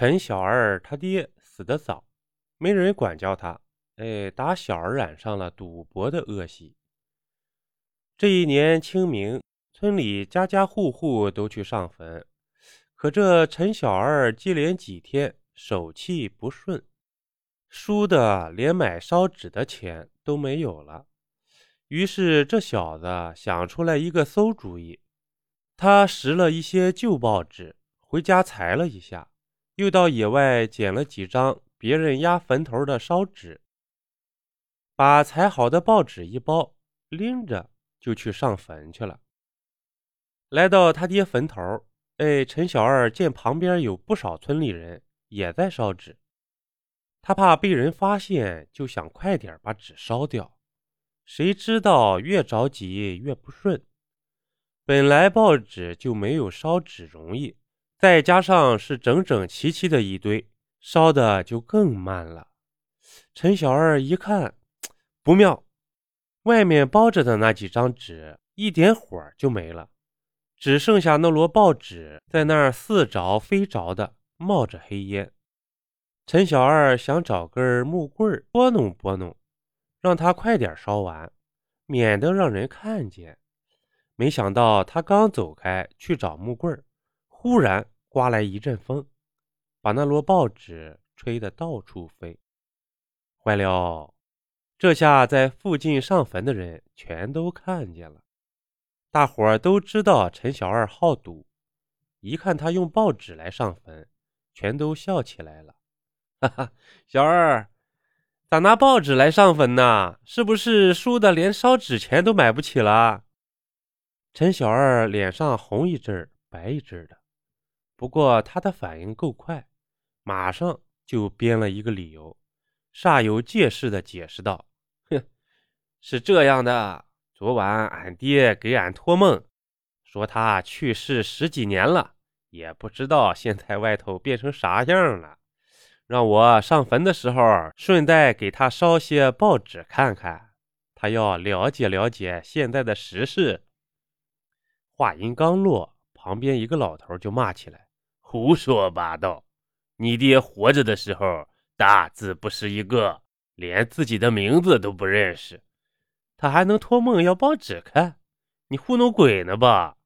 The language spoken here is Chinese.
陈小二他爹死得早，没人管教他，哎，打小染上了赌博的恶习。这一年清明，村里家家户户都去上坟，可这陈小二接连几天手气不顺，输的连买烧纸的钱都没有了。于是这小子想出来一个馊主意，他拾了一些旧报纸回家裁了一下。又到野外捡了几张别人压坟头的烧纸，把裁好的报纸一包，拎着就去上坟去了。来到他爹坟头，哎，陈小二见旁边有不少村里人也在烧纸，他怕被人发现，就想快点把纸烧掉。谁知道越着急越不顺，本来报纸就没有烧纸容易。再加上是整整齐齐的一堆，烧的就更慢了。陈小二一看，不妙，外面包着的那几张纸一点火就没了，只剩下那摞报纸在那儿似着非着的冒着黑烟。陈小二想找根木棍拨弄拨弄，让他快点烧完，免得让人看见。没想到他刚走开去找木棍忽然刮来一阵风，把那摞报纸吹得到处飞。坏了！这下在附近上坟的人全都看见了。大伙儿都知道陈小二好赌，一看他用报纸来上坟，全都笑起来了。哈哈，小二，咋拿报纸来上坟呢？是不是输的连烧纸钱都买不起了？陈小二脸上红一阵儿白一阵儿的。不过他的反应够快，马上就编了一个理由，煞有介事的解释道：“哼，是这样的，昨晚俺爹给俺托梦，说他去世十几年了，也不知道现在外头变成啥样了，让我上坟的时候顺带给他烧些报纸看看，他要了解了解现在的时事。”话音刚落，旁边一个老头就骂起来。胡说八道！你爹活着的时候大字不识一个，连自己的名字都不认识，他还能托梦要报纸看？你糊弄鬼呢吧？